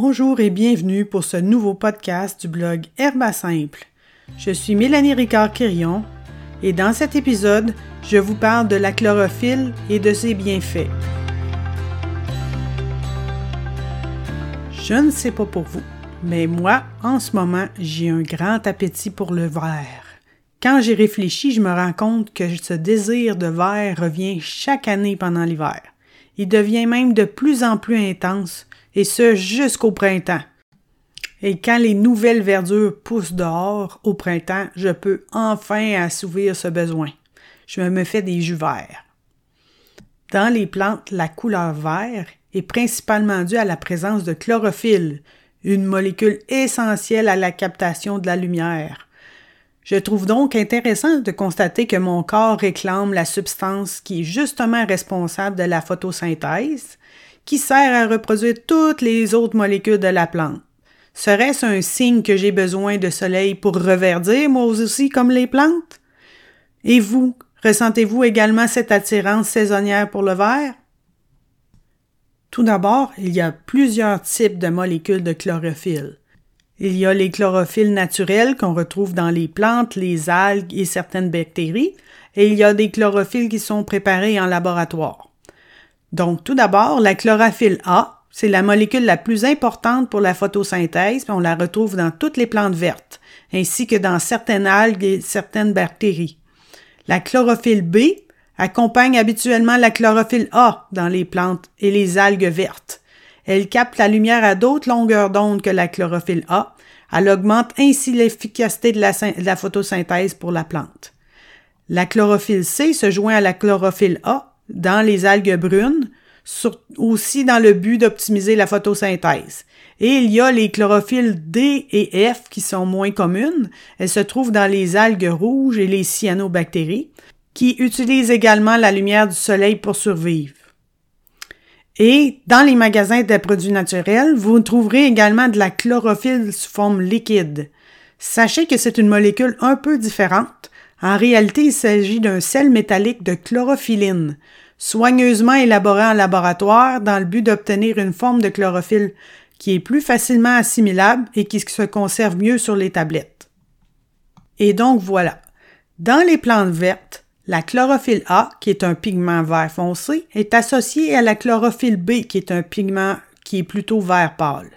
Bonjour et bienvenue pour ce nouveau podcast du blog Herba Simple. Je suis Mélanie Ricard-Quirion et dans cet épisode, je vous parle de la chlorophylle et de ses bienfaits. Je ne sais pas pour vous, mais moi, en ce moment, j'ai un grand appétit pour le vert. Quand j'y réfléchis, je me rends compte que ce désir de vert revient chaque année pendant l'hiver. Il devient même de plus en plus intense, et ce jusqu'au printemps. Et quand les nouvelles verdures poussent dehors au printemps, je peux enfin assouvir ce besoin. Je me fais des jus verts. Dans les plantes, la couleur vert est principalement due à la présence de chlorophylle, une molécule essentielle à la captation de la lumière. Je trouve donc intéressant de constater que mon corps réclame la substance qui est justement responsable de la photosynthèse, qui sert à reproduire toutes les autres molécules de la plante. Serait-ce un signe que j'ai besoin de soleil pour reverdir, moi aussi, comme les plantes? Et vous, ressentez-vous également cette attirance saisonnière pour le vert? Tout d'abord, il y a plusieurs types de molécules de chlorophylle. Il y a les chlorophylles naturelles qu'on retrouve dans les plantes, les algues et certaines bactéries, et il y a des chlorophylles qui sont préparés en laboratoire. Donc, tout d'abord, la chlorophylle A, c'est la molécule la plus importante pour la photosynthèse, on la retrouve dans toutes les plantes vertes, ainsi que dans certaines algues et certaines bactéries. La chlorophylle B accompagne habituellement la chlorophylle A dans les plantes et les algues vertes. Elle capte la lumière à d'autres longueurs d'onde que la chlorophylle A. Elle augmente ainsi l'efficacité de, la, photosynthèse pour la plante. La chlorophylle C se joint à la chlorophylle A dans les algues brunes, aussi dans le but d'optimiser la photosynthèse. Et il y a les chlorophylles D et F qui sont moins communes. Elles se trouvent dans les algues rouges et les cyanobactéries, qui utilisent également la lumière du soleil pour survivre. Et dans les magasins de produits naturels, vous trouverez également de la chlorophylle sous forme liquide. Sachez que c'est une molécule un peu différente. En réalité, il s'agit d'un sel métallique de chlorophylline, soigneusement élaboré en laboratoire dans le but d'obtenir une forme de chlorophylle qui est plus facilement assimilable et qui se conserve mieux sur les tablettes. Et donc voilà. Dans les plantes vertes, la chlorophylle A, qui est un pigment vert foncé, est associée à la chlorophylle B, qui est un pigment qui est plutôt vert pâle.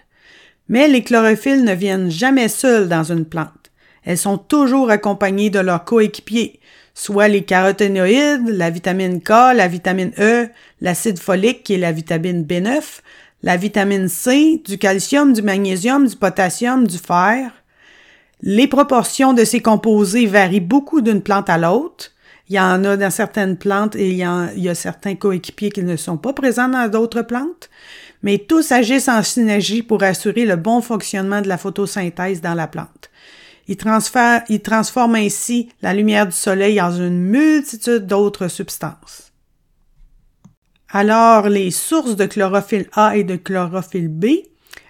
Mais les chlorophylles ne viennent jamais seules dans une plante. Elles sont toujours accompagnées de leurs coéquipiers, soit les caroténoïdes, la vitamine K, la vitamine E, l'acide folique qui est la vitamine B9, la vitamine C, du calcium, du magnésium, du potassium, du fer. Les proportions de ces composés varient beaucoup d'une plante à l'autre. Il y en a dans certaines plantes et il y, a, certains coéquipiers qui ne sont pas présents dans d'autres plantes, mais tous agissent en synergie pour assurer le bon fonctionnement de la photosynthèse dans la plante. Ils transforment ainsi la lumière du soleil en une multitude d'autres substances. Alors, les sources de chlorophylle A et de chlorophylle B,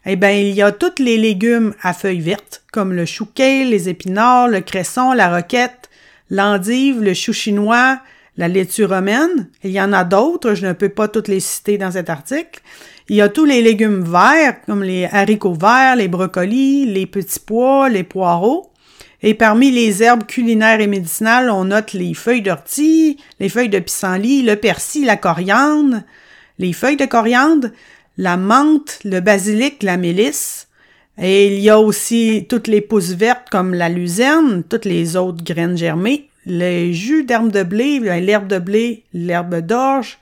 eh bien, il y a tous les légumes à feuilles vertes, comme le chou les épinards, le cresson, la roquette, l'endive, le chou chinois, la laitue romaine. Il y en a d'autres, je ne peux pas toutes les citer dans cet article. Il y a tous les légumes verts, comme les haricots verts, les brocolis, les petits pois, les poireaux. Et parmi les herbes culinaires et médicinales, on note les feuilles d'ortie, les feuilles de pissenlit, le persil, la coriandre, les feuilles de coriandre, la menthe, le basilic, la mélisse, et il y a aussi toutes les pousses vertes comme la luzerne, toutes les autres graines germées, les jus d'herbe de blé, ben, l'herbe de blé, l'herbe d'orge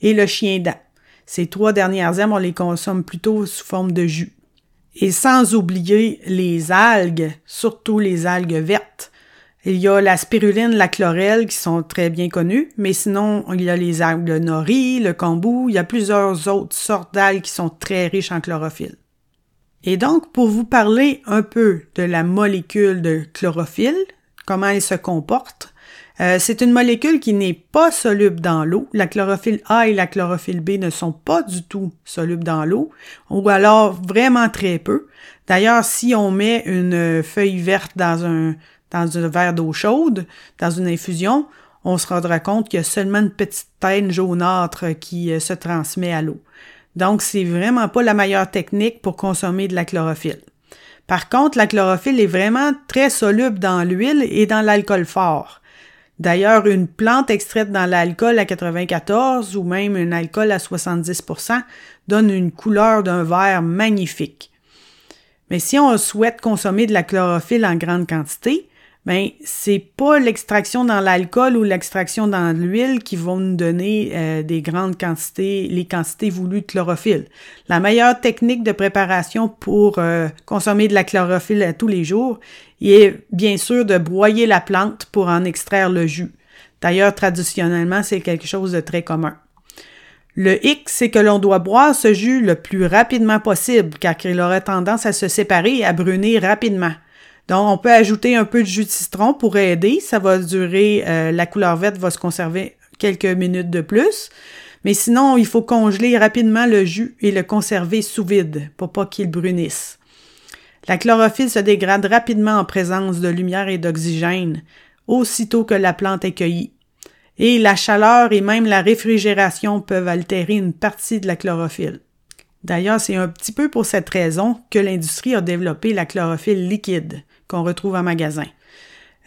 et le chien dent. Ces trois dernières herbes, on les consomme plutôt sous forme de jus. Et sans oublier les algues, surtout les algues vertes. Il y a la spiruline, la chlorelle qui sont très bien connues, mais sinon, il y a les algues nori, le kombu, il y a plusieurs autres sortes d'algues qui sont très riches en chlorophylle. Et donc, pour vous parler un peu de la molécule de chlorophylle, comment elle se comporte, euh, c'est une molécule qui n'est pas soluble dans l'eau. La chlorophylle A et la chlorophylle B ne sont pas du tout solubles dans l'eau, ou alors vraiment très peu. D'ailleurs, si on met une feuille verte dans un, dans un verre d'eau chaude, dans une infusion, on se rendra compte qu'il y a seulement une petite teinte jaunâtre qui euh, se transmet à l'eau. Donc, c'est vraiment pas la meilleure technique pour consommer de la chlorophylle. Par contre, la chlorophylle est vraiment très soluble dans l'huile et dans l'alcool fort. D'ailleurs, une plante extraite dans l'alcool à 94 ou même un alcool à 70 donne une couleur d'un vert magnifique. Mais si on souhaite consommer de la chlorophylle en grande quantité, ben c'est pas l'extraction dans l'alcool ou l'extraction dans l'huile qui vont nous donner euh, des grandes quantités, les quantités voulues de chlorophylle. La meilleure technique de préparation pour euh, consommer de la chlorophylle tous les jours est bien sûr de broyer la plante pour en extraire le jus. D'ailleurs, traditionnellement, c'est quelque chose de très commun. Le hic, c'est que l'on doit boire ce jus le plus rapidement possible, car il aurait tendance à se séparer et à brunir rapidement. Donc, on peut ajouter un peu de jus de citron pour aider. Ça va durer, euh, la couleur verte va se conserver quelques minutes de plus. Mais sinon, il faut congeler rapidement le jus et le conserver sous vide pour pas qu'il brunisse. La chlorophylle se dégrade rapidement en présence de lumière et d'oxygène, aussitôt que la plante est cueillie. Et la chaleur et même la réfrigération peuvent altérer une partie de la chlorophylle. D'ailleurs, c'est un petit peu pour cette raison que l'industrie a développé la chlorophylle liquide qu'on retrouve en magasin.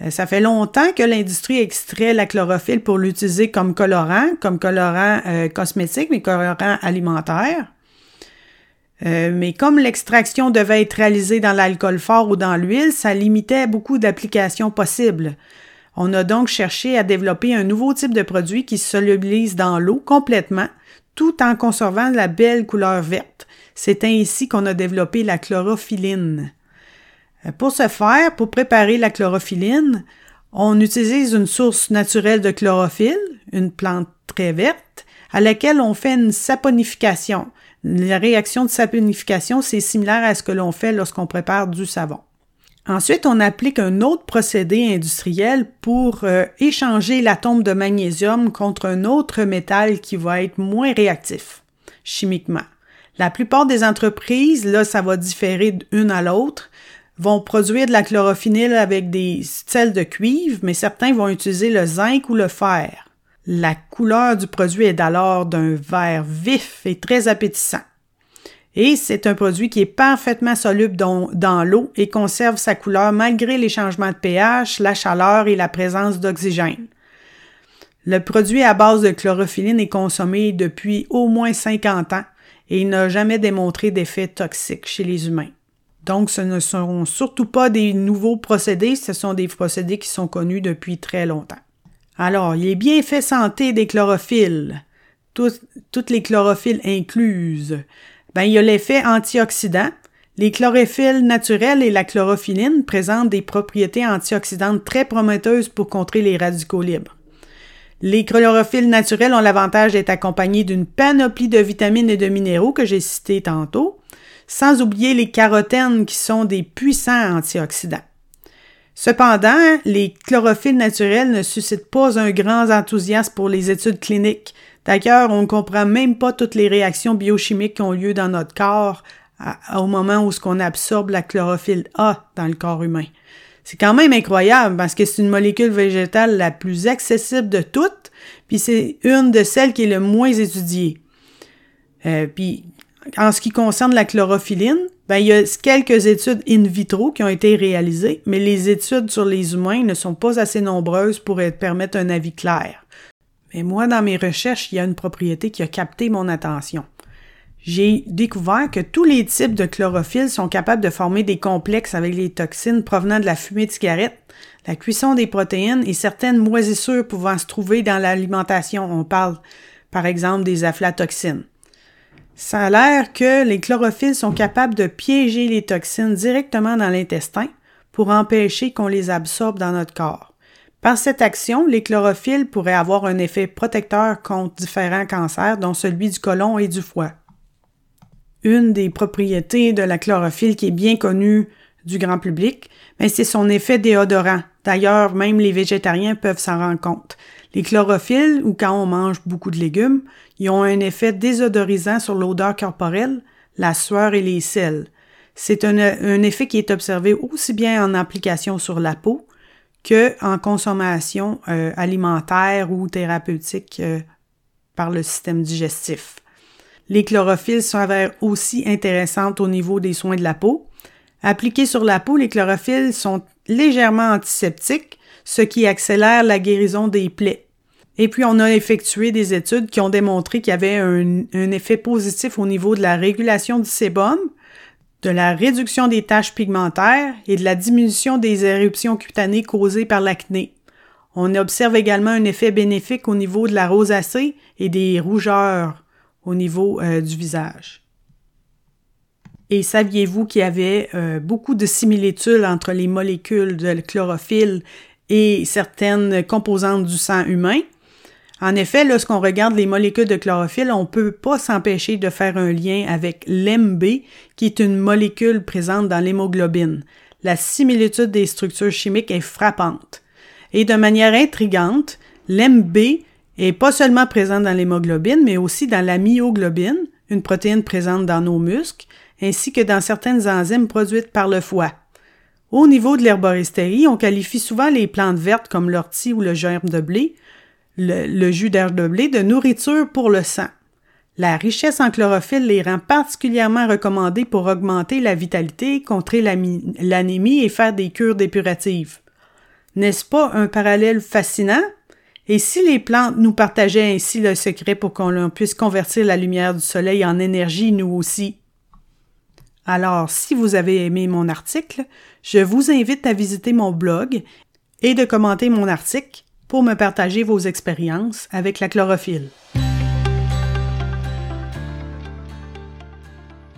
Euh, ça fait longtemps que l'industrie extrait la chlorophylle pour l'utiliser comme colorant, comme colorant euh, cosmétique, mais colorant alimentaire. Euh, mais comme l'extraction devait être réalisée dans l'alcool fort ou dans l'huile, ça limitait beaucoup d'applications possibles. On a donc cherché à développer un nouveau type de produit qui se solubilise dans l'eau complètement, tout en conservant la belle couleur verte. C'est ainsi qu'on a développé la chlorophyline. Euh, pour ce faire, pour préparer la chlorophyline, on utilise une source naturelle de chlorophylle, une plante très verte, à laquelle on fait une saponification. La réaction de saponification, c'est similaire à ce que l'on fait lorsqu'on prépare du savon. Ensuite, on applique un autre procédé industriel pour euh, échanger l'atome de magnésium contre un autre métal qui va être moins réactif chimiquement. La plupart des entreprises, là, ça va différer d'une à l'autre, vont produire de la chlorophylle avec des sels de cuivre, mais certains vont utiliser le zinc ou le fer. La couleur du produit est alors d'un vert vif et très appétissant. Et c'est un produit qui est parfaitement soluble dans, l'eau et conserve sa couleur malgré les changements de pH, la chaleur et la présence d'oxygène. Le produit à base de chlorophylle est consommé depuis au moins 50 ans et n'a jamais démontré d'effet toxique chez les humains. Donc, ce ne sont surtout pas des nouveaux procédés, ce sont des procédés qui sont connus depuis très longtemps. Alors, les bienfaits santé des chlorophylles, toutes les chlorophylles incluses, ben, il y a l'effet antioxydant. Les chlorophylles naturelles et la chlorophyline présentent des propriétés antioxydantes très prometteuses pour contrer les radicaux libres. Les chlorophylles naturelles ont l'avantage d'être accompagnés d'une panoplie de vitamines et de minéraux que j'ai cités tantôt, sans oublier les carotènes qui sont des puissants antioxydants. Cependant, les chlorophylles naturelles ne suscitent pas un grand enthousiasme pour les études cliniques. D'ailleurs, on ne comprend même pas toutes les réactions biochimiques qui ont lieu dans notre corps au moment où ce qu'on absorbe la chlorophylle A dans le corps humain. C'est quand même incroyable parce que c'est une molécule végétale la plus accessible de toutes, puis c'est une de celles qui est le moins étudiée. Euh, puis en ce qui concerne la chlorophylline, ben, il y a quelques études in vitro qui ont été réalisées, mais les études sur les humains ne sont pas assez nombreuses pour permettre un avis clair. Mais moi, dans mes recherches, il y a une propriété qui a capté mon attention. J'ai découvert que tous les types de chlorophylle sont capables de former des complexes avec les toxines provenant de la fumée de cigarette, la cuisson des protéines et certaines moisissures pouvant se trouver dans l'alimentation. On parle, par exemple, des aflatoxines. Ça a l'air que les chlorophylles sont capables de piéger les toxines directement dans l'intestin pour empêcher qu'on les absorbe dans notre corps. Par cette action, les chlorophylles pourraient avoir un effet protecteur contre différents cancers, dont celui du côlon et du foie. Une des propriétés de la chlorophylle qui est bien connue du grand public, ben, c'est son effet déodorant. D'ailleurs, même les végétariens peuvent s'en rendre compte. Les chlorophylles, ou quand on mange beaucoup de légumes, ils ont un effet désodorisant sur l'odeur corporelle, la sueur et les sels. C'est un, effet qui est observé aussi bien en application sur la peau que en consommation euh, alimentaire ou thérapeutique euh, par le système digestif. Les chlorophylles s'avèrent aussi intéressantes au niveau des soins de la peau. Appliqués sur la peau, les chlorophylles sont légèrement antiseptiques, ce qui accélère la guérison des plaies. Et puis, on a effectué des études qui ont démontré qu'il y avait un, effet positif au niveau de la régulation du sébum, de la réduction des taches pigmentaires et de la diminution des éruptions cutanées causées par l'acné. On observe également un effet bénéfique au niveau de la rosacée et des rougeurs au niveau euh, du visage. Et saviez-vous qu'il y avait euh, beaucoup de similitudes entre les molécules de chlorophylle et certaines composantes du sang humain? En effet, lorsqu'on regarde les molécules de chlorophylle, on ne peut pas s'empêcher de faire un lien avec l'MB, qui est une molécule présente dans l'hémoglobine. La similitude des structures chimiques est frappante. Et de manière intrigante, l'MB est pas seulement présent dans l'hémoglobine, mais aussi dans la myoglobine, une protéine présente dans nos muscles, ainsi que dans certaines enzymes produites par le foie. Au niveau de l'herboristerie, on qualifie souvent les plantes vertes comme l'ortie ou le germe de blé, le, jus d'herbe de blé, de nourriture pour le sang. La richesse en chlorophylle les rend particulièrement recommandés pour augmenter la vitalité, contrer l'anémie et faire des cures dépuratives. N'est-ce pas un parallèle fascinant? Et si les plantes nous partageaient ainsi le secret pour qu'on puisse convertir la lumière du soleil en énergie, nous aussi? Alors, si vous avez aimé mon article, je vous invite à visiter mon blog et de commenter mon article pour me partager vos expériences avec la chlorophylle.